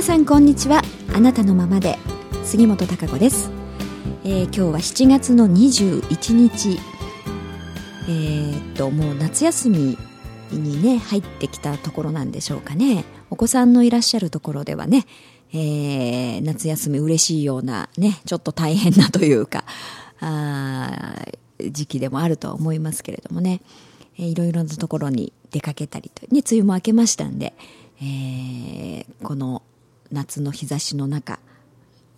皆さんこんにちは。あなたのままで。杉本孝子です、えー、今日は7月の21日。えー、っともう夏休みにね入ってきたところなんでしょうかね。お子さんのいらっしゃるところではね、えー、夏休み嬉しいようなねちょっと大変なというかあ時期でもあるとは思いますけれどもね、えー、いろいろなところに出かけたりと、ね、梅雨も明けましたんで、えー、この夏の日差しの中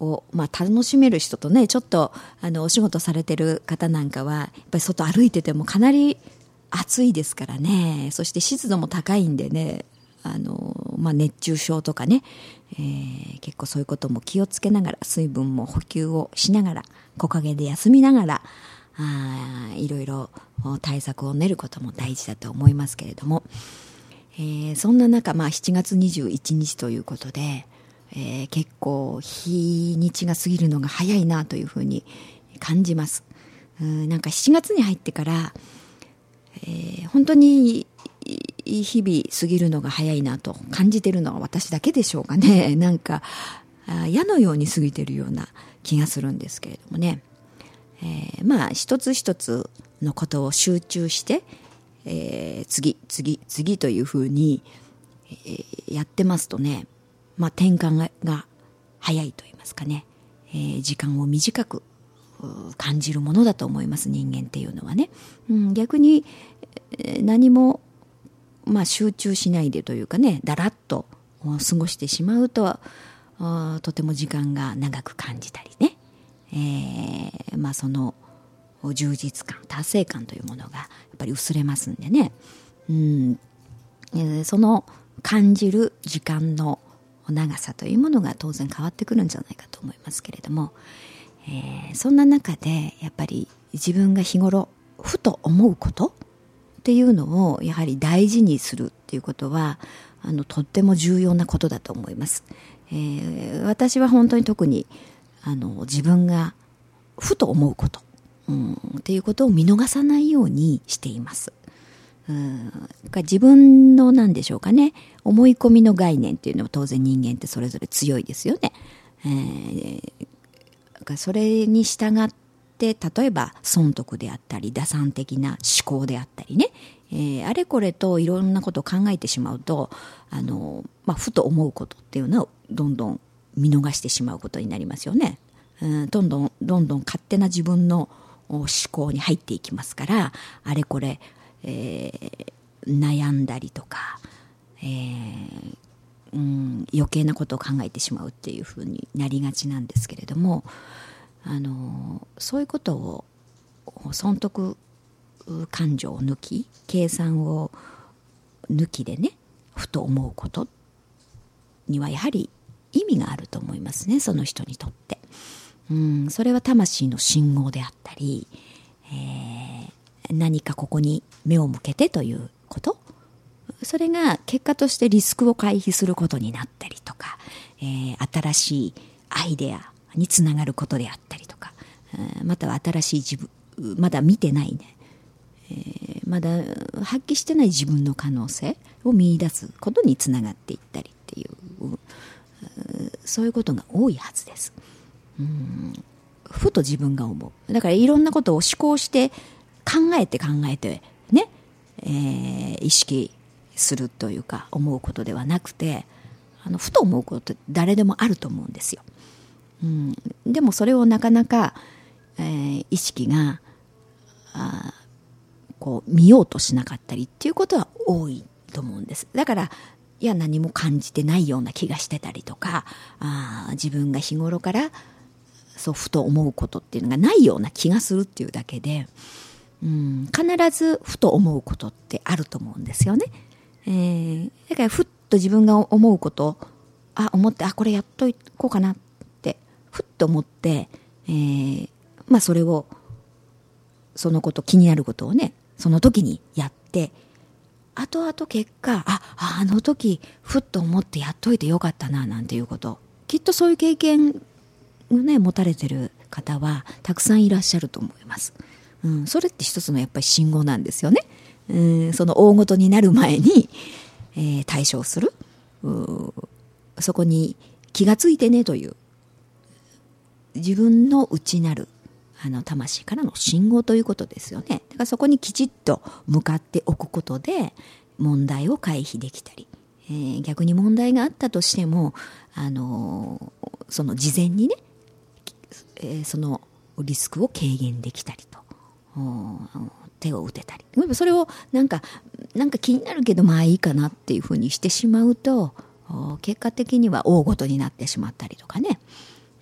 を、まあ、楽しめる人とねちょっとあのお仕事されてる方なんかはやっぱり外歩いててもかなり暑いですからね。そして湿度も高いんでねあの、まあ、熱中症とかね、えー、結構そういうことも気をつけながら水分も補給をしながら木陰で休みながらあいろいろ対策を練ることも大事だと思いますけれども、えー、そんな中、まあ、7月21日ということで、えー、結構日にちが過ぎるのが早いなというふうに感じます。うんなんか7月に入ってから、えー、本当に日々過ぎるのが早いなと感じてるのは私だけでしょうかね。なんか矢のように過ぎてるような気がするんですけれどもね、えー、まあ一つ一つのことを集中して、えー、次次次というふうに、えー、やってますとねまあ、転換が早いと言いますかね、えー、時間を短く感じるものだと思います人間っていうのはね、うん、逆に何も、まあ、集中しないでというかねだらっと過ごしてしまうととても時間が長く感じたりね、えー、まあ、その充実感達成感というものがやっぱり薄れますんでね、うん。えー、その感じる時間の長さというものが当然変わってくるんじゃないかと思いますけれども、えー、そんな中でやっぱり自分が日頃ふと思うことっていうのをやはり大事にするっていうことはあのとっても重要なことだと思います、えー、私は本当に特にあの自分がふと思うこと、うん、っていうことを見逃さないようにしています。うん自分の何でしょうかね思い込みの概念っていうのは当然人間ってそれぞれ強いですよね。えー、それに従って例えば損得であったり打算的な思考であったりね、えー、あれこれといろんなことを考えてしまうとあの、まあ、ふと思うことっていうのをどんどん見逃してしまうことになりますよね。うん、どんどんどんどん勝手な自分の思考に入っていきますからあれこれえー、悩んだりとか、えー、うん、余計なことを考えてしまうっていうふうになりがちなんですけれどもあのそういうことを損得感情を抜き計算を抜きでねふと思うことにはやはり意味があると思いますねその人にとって。うん、それは魂の信号であったり、えー、何かここに目を向けてということ？それが結果としてリスクを回避することになったりとか、えー、新しいアイデアにつながることであったりとか、または新しい自分まだ見てないね、えー、まだ発揮してない自分の可能性を見いだすことにつながっていったりっていうそういうことが多いはずです。うん。ふと自分が思う。だからいろんなことを思考して考えて考えてね、えー、意識するというか思うことではなくてあのふと思うことって誰でもあると思うんですよ。うん、でもそれをなかなか、えー、意識があこう見ようとしなかったりっていうことは多いと思うんです。だからいや何も感じてないような気がしてたりとかあ自分が日頃からそうふと思うことっていうのがないような気がするっていうだけでうん、必ずふと思うことってあると思うんですよね。えー、だからふっと自分が思うことあ思ってあこれやっといこうかなってふっと思って、えー、まあそれをそのこと気になることをねその時にやって後々結果ああの時ふっと思ってやっといてよかったななんていうこときっとそういう経験をね持たれてる方はたくさんいらっしゃると思います。うん、それって一つのやっぱり信号なんですよね。うん、その大ごとになる前に、えー、対処する。そこに気がついてねという。自分の内なるあの魂からの信号ということですよね。だからそこにきちっと向かっておくことで問題を回避できたり、えー、逆に問題があったとしても、あのー、その事前にね、えー、そのリスクを軽減できたり。手を打てたり。それをなんかなんか気になるけどまあいいかなっていうふうにしてしまうと結果的には大ごとになってしまったりとかね。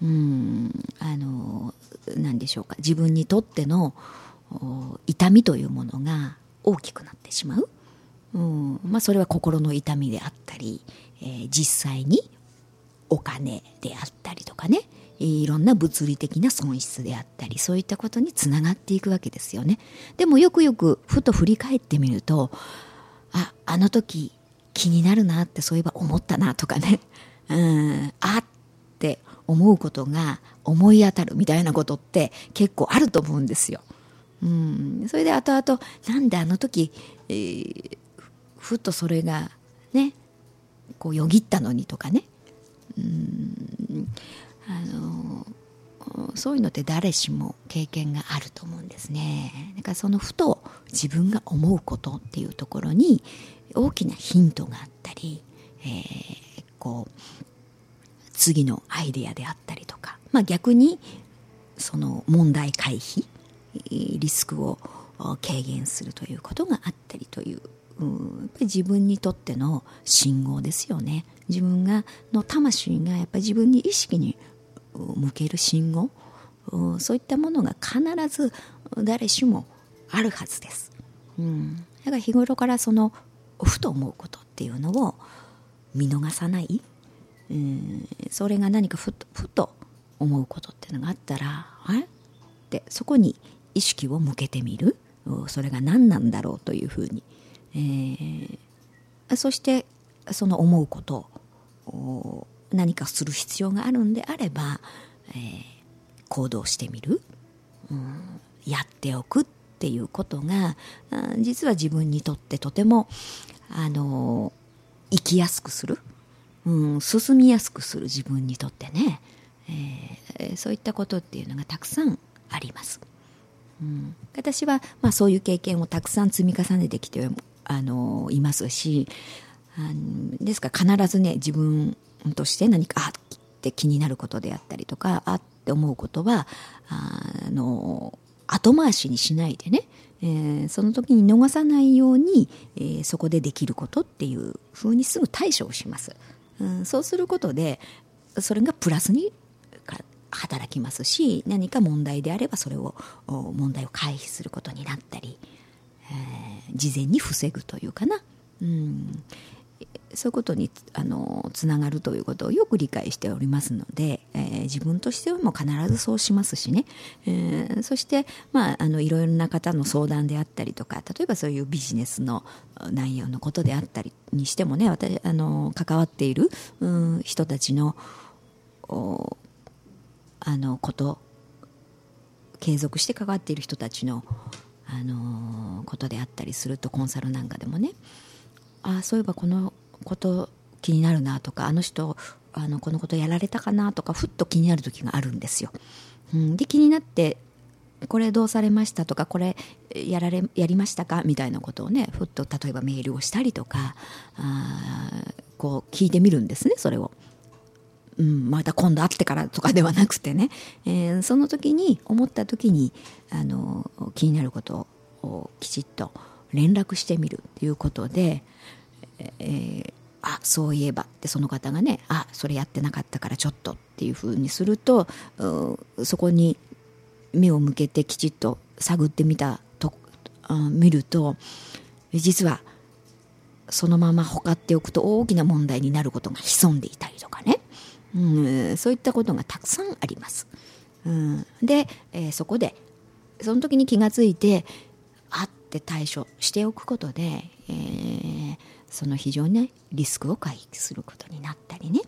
うんあの何でしょうか。自分にとっての痛みというものが大きくなってしまう、うんまあ、それは心の痛みであったり、えー、実際にお金であったりとかね。いろんな物理的な損失であったりそういったことにつながっていくわけですよね。でもよくよくふと振り返ってみるとああの時気になるなってそういえば思ったなとかね。うんあって思うことが思い当たるみたいなことって結構あると思うんですよ。うん、それで後々なんであの時、えー、ふとそれがねこうよぎったのにとかね。うんあのそういうのって誰しも経験があると思うんですね。だからそのふと自分が思うことっていうところに大きなヒントがあったり、えー、こう次のアイデアであったりとか、まあ、逆にその問題回避リスクを軽減するということがあったりという、やっぱり自分にとっての信号ですよね。自分がの魂がやっぱり自分に意識に向ける信号？そういったものが必ず誰しもあるはずです、うん、だから日頃からそのふと思うことっていうのを見逃さない。うん、それが何かふふと思うことっていうのがあったらあれ？ってそこに意識を向けてみる。それが何なんだろうというふうに、えー、そしてその思うことを何かする必要があるんであれば、えー、行動してみる、うん、やっておくっていうことが実は自分にとってとてもあの生きやすくする。うん、進みやすくする。自分にとってね、えー、そういったことっていうのがたくさんあります。うん、私は、まあ、そういう経験をたくさん積み重ねてきてあのいますしあのですから必ずね自分として何かあって気になることであったりとかあって思うことはあの後回しにしないでね、えー、その時に逃さないように、えー、そこでできることっていうふうにすぐ対処をします。うん、そうすることでそれがプラスに働きますし何か問題であればそれを問題を回避することになったり、えー、事前に防ぐというかな、うん、そういうことにあのつながるということをよく理解しておりますので、えー、自分としてはもう必ずそうしますしね、えー、そして、まあ、あのいろいろな方の相談であったりとか例えばそういうビジネスの内容のことであったりにしてもね私あの関わっている、うん、人たちのあのこと継続して関わっている人たちのあのことであったりするとコンサルなんかでもねあそういえばこのこと気になるなとかあの人あのこのことやられたかなとかふっと気になる時があるんですよ。うん、で気になってこれどうされましたとかこれやられやりましたか？みたいなことをねふっと例えばメールをしたりとかあこう聞いてみるんですねそれを。うん、また今度会ってからとかではなくてね、えー、その時に思った時にあの気になることをきちっと連絡してみるということで、えー、あそういえばってその方がねあそれやってなかったからちょっとっていうふうにするとそこに目を向けてきちっと探ってみたと見ると実はそのままほかっておくと大きな問題になることが潜んでいたりとかね、うん、そういったことがたくさんあります。うん、で、えー、そこでその時に気がついてあって対処しておくことで、えー、その非常に、ね、リスクを回避することになったりね、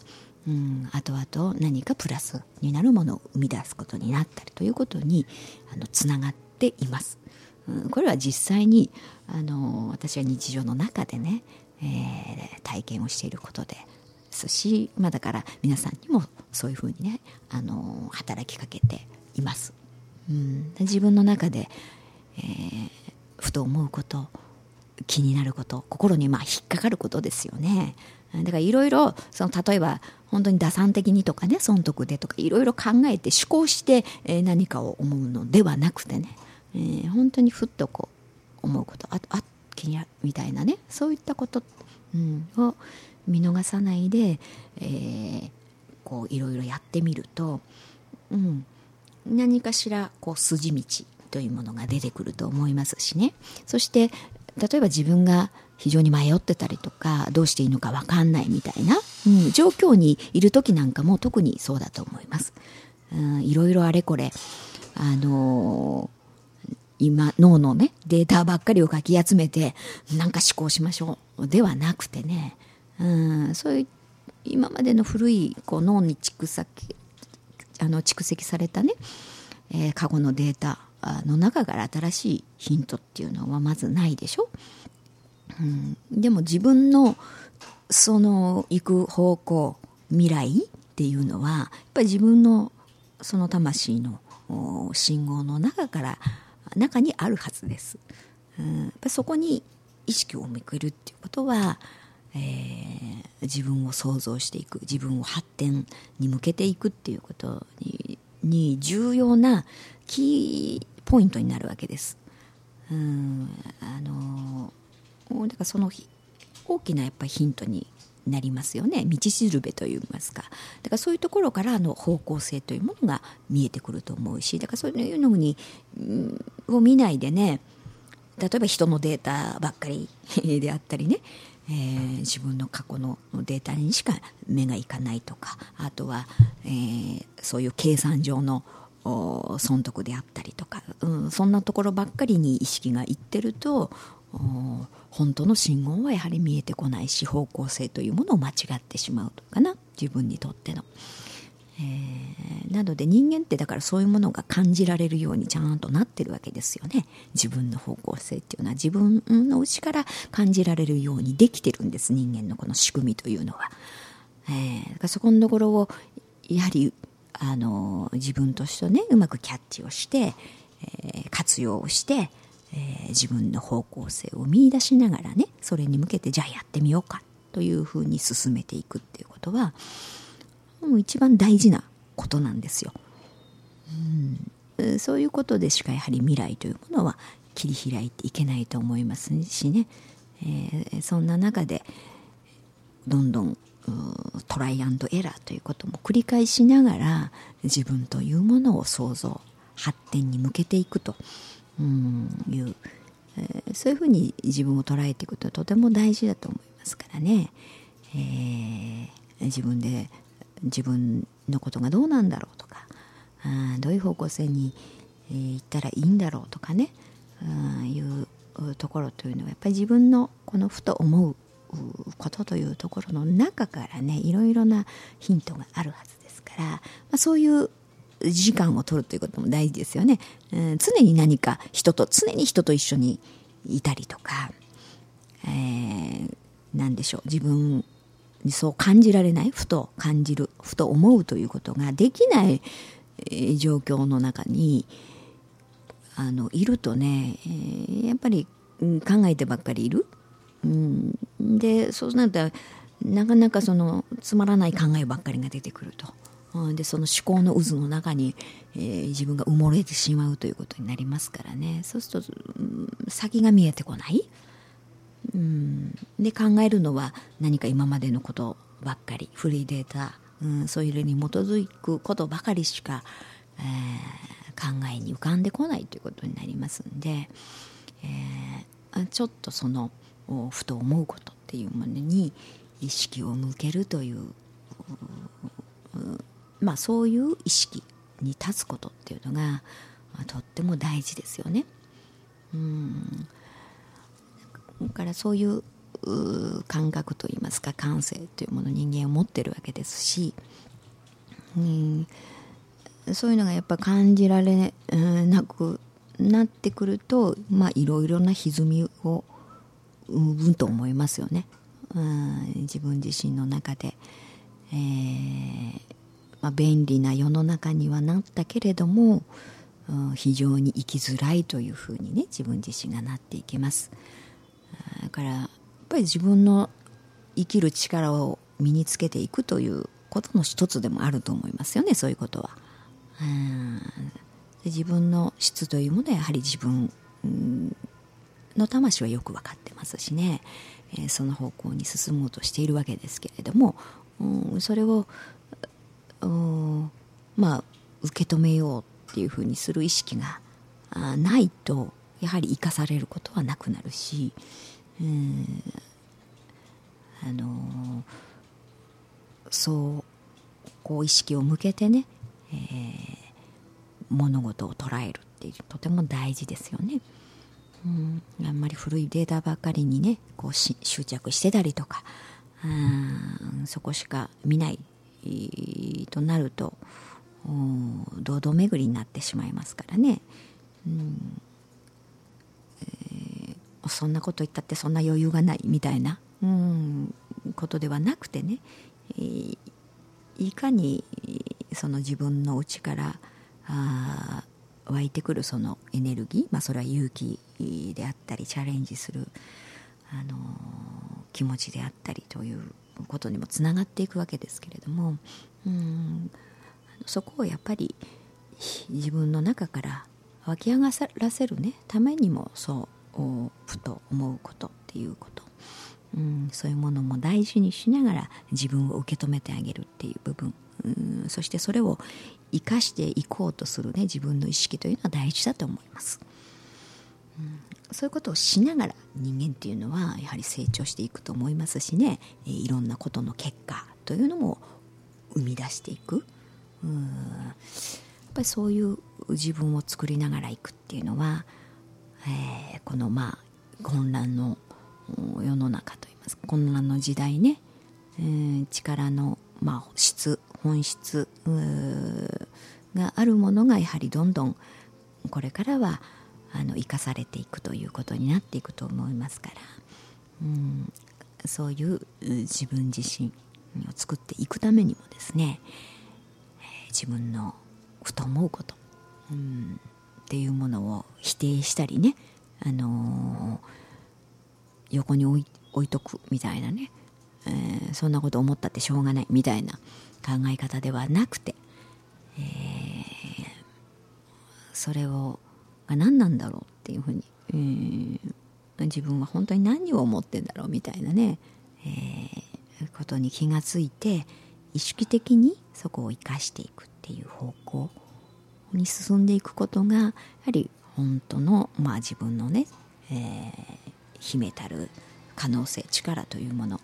うん、後々何かプラスになるものを生み出すことになったりということにあのつながっています。うん、これは実際にあの私は日常の中でね、えー、体験をしていることですし、まあ、だから皆さんにもそういうふうにねあの働きかけています。うん、自分の中で、えー、ふと思うこと気になること心にまあ引っかかることですよね。だからいろいろその例えば本当に打算的にとかね損得でとかいろいろ考えて思考して、何かを思うのではなくてね、えー、本当にふっとこう思うことああ気になるみたいなねそういったこと、うん、を見逃さないで、えー、こういろいろやってみると、うん、何かしらこう筋道というものが出てくると思いますしねそして例えば自分が非常に迷ってたりとかどうしていいのか分かんないみたいな、うん、状況にいる時なんかも特にそうだと思います。うん、いろいろあれこれあのー、今脳のねデータばっかりをかき集めてなんか思考しましょうではなくてね、うん、そういう今までの古いこう脳に蓄積あの蓄積されたね、えー、過去のデータの中から新しいヒントっていうのはまずないでしょ、うん、でも自分のその行く方向未来っていうのはやっぱり自分のその魂の信号の中から中にあるはずです、うん、やっぱそこに意識を向けるっていうことは、えー、自分を想像していく自分を発展に向けていくっていうことにに重要なキーポイントになるわけです。うんあのだからその大きなやっぱりヒントになりますよね道しるべといいますかだからそういうところからの方向性というものが見えてくると思うしだからそういうのに、うん、を見ないでね例えば人のデータばっかり であったりね、えー、自分の過去のデータにしか目がいかないとかあとは、えー、そういう計算上の損得であったりとか、うん、そんなところばっかりに意識がいってると本当の信号はやはり見えてこないし方向性というものを間違ってしまうとかな自分にとっての。えー、なので人間ってだからそういうものが感じられるようにちゃんとなってるわけですよね自分の方向性っていうのは自分の内から感じられるようにできてるんです人間のこの仕組みというのは。えー、そこのところをやはりあの自分としてねうまくキャッチをして、えー、活用をして、えー、自分の方向性を見いだしながらねそれに向けてじゃあやってみようかというふうに進めていくっていうことはもう一番大事なことなんですよ。うん、そういうことでしかやはり未来というものは切り開いていけないと思いますしね、えー、そんな中でどんどんトライアンドエラーということも繰り返しながら自分というものを創造発展に向けていくと。いう、えー、そういうふうに自分を捉えていくととても大事だと思いますからね、えー、自分で自分のことがどうなんだろうとかあどういう方向性に、えー、行ったらいいんだろうとかね。あいうところというのはやっぱり自分のこのふと思うことというところの中からねいろいろなヒントがあるはずですから、まあ、そういう時間を取るということも大事ですよね、うん、常に何か人と常に人と一緒にいたりとか、えー、何でしょう自分にそう感じられないふと感じるふと思うということができない、状況の中にあのいるとね、えー、やっぱり、うん、考えてばっかりいる。うん、でそうなるとなかなかそのつまらない考えばっかりが出てくると。でその思考の渦の中に、えー、自分が埋もれてしまうということになりますからね。そうすると、うん、先が見えてこない、うん、で考えるのは何か今までのことばっかり。古いデータ、うん、そういうに基づくことばかりしか、えー、考えに浮かんでこないということになりますんで、えー、ちょっとそのふと思うことっていうものに意識を向けるというまあそういう意識に立つことっていうのが、まあ、とっても大事ですよね。うんからそういう感覚といいますか感性というものを人間は持ってるわけですし、うん、そういうのがやっぱ感じられなくなってくるとまあいろいろな歪みを生むと思いますよね。うん自分自身の中で、えー、まあ、便利な世の中にはなったけれども、うん、非常に生きづらいというふうにね自分自身がなっていきますだからやっぱり自分の生きる力を身につけていくということの一つでもあると思いますよねそういうことは。うん自分の質というものはやはり自分の魂はよく分かってますしね、えー、その方向に進もうとしているわけですけれども、うん、それをまあ受け止めようっていうふうにする意識がないとやはり生かされることはなくなるし、うんあの、そうこう意識を向けてね、えー、物事を捉えるっていうとても大事ですよね。うん、あんまり古いデータばかりにねこう執着してたりとかうんそこしか見ないとなると堂々巡りになってしまいますからね、うん。えー、そんなこと言ったってそんな余裕がないみたいな、うん、ことではなくてね、えー、いかにその自分の内からあ湧いてくるそのエネルギー、まあ、それは勇気であったりチャレンジする、あの、気持ちであったりということにもつながっていくわけですけれどもうんそこをやっぱり自分の中から湧き上がらせるねためにもそうふと思うことっていうこと、うん、そういうものも大事にしながら自分を受け止めてあげるっていう部分うんそしてそれを生かしていこうとするね自分の意識というのは大事だと思います、うん、そういうことをしながら人間っていうのはやはり成長していくと思いますしね。いろんなことの結果というのも生み出していく。うん。やっぱりそういう自分を作りながらいくっていうのは、えー、このまあ混乱の世の中といいますか混乱の時代ね、えー、力の、まあ、質本質があるものがやはりどんどんこれからはあの生かされていくということになっていくと思いますから、うん、そういう自分自身を作っていくためにもですね、自分のふと思うこと、うん、っていうものを否定したりね、あのー、横に置い置いとくみたいなね、えー、そんなこと思ったってしょうがないみたいな考え方ではなくて、それをが何なんだろうっていうふうに、えー、自分は本当に何を思ってんだろうみたいなね、えー、ことに気がついて意識的にそこを生かしていくっていう方向に進んでいくことがやはり本当の、まあ、自分のね、えー、秘めたる可能性力というもの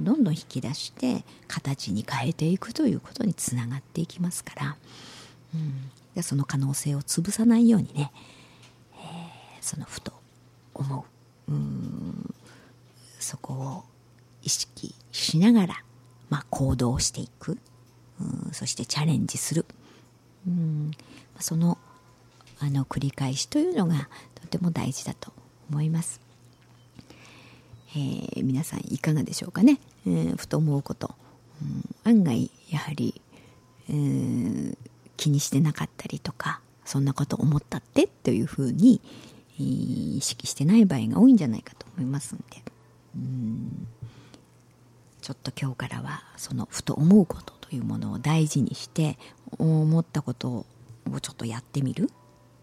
どんどん引き出して形に変えていくということにつながっていきますから、うん、でその可能性を潰さないようにね、えー、そのふと思う。うん。そこを意識しながら、まあ、行動していく。うん。そしてチャレンジする。うん。そのあの繰り返しというのがとても大事だと思います。えー、皆さんいかがでしょうかね、えー、ふと思うこと、うん、案外やはり、えー、気にしてなかったりとかそんなこと思ったってというふうに意識してない場合が多いんじゃないかと思いますんで。うん。ちょっと今日からはそのふと思うことというものを大事にして思ったことをちょっとやってみる、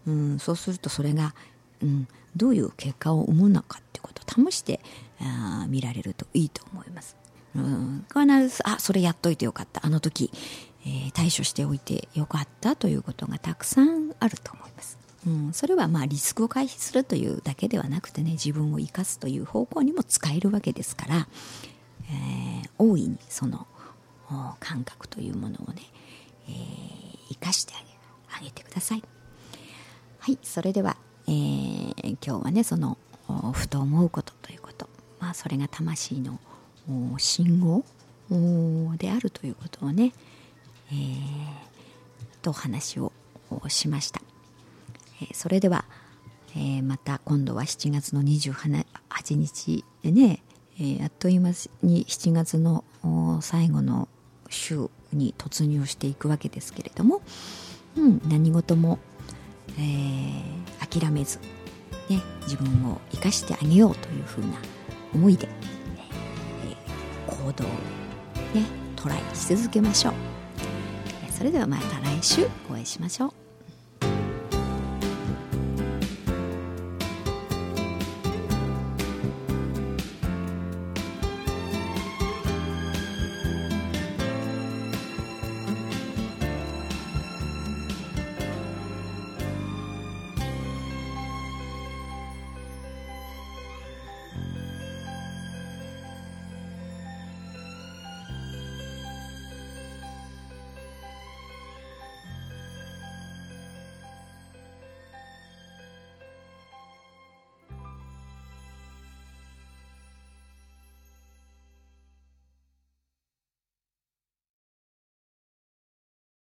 うん、そうするとそれが、うん、どういう結果を生むのかってことを試してあ見られるといいと思います。うん、必ずあそれやっといてよかった。あの時、えー、対処しておいてよかったということがたくさんあると思います。うん、それはまあリスクを回避するというだけではなくてね自分を生かすという方向にも使えるわけですから、えー、大いにその感覚というものをね、えー、生かしてあげてください。はいそれでは、えー、今日はねそのふと思うことということまあそれが魂の信号であるということをね、えー、とお話をしました、えー、それでは、えー、また今度は7月の28日でね、えー、あっという間に7月の最後の週に突入していくわけですけれども、うん、何事も、えー、諦めず、ね、自分を生かしてあげようというふうな思いで、えー、行動を、ね、トライし続けましょう。それではまた来週お会いしましょう。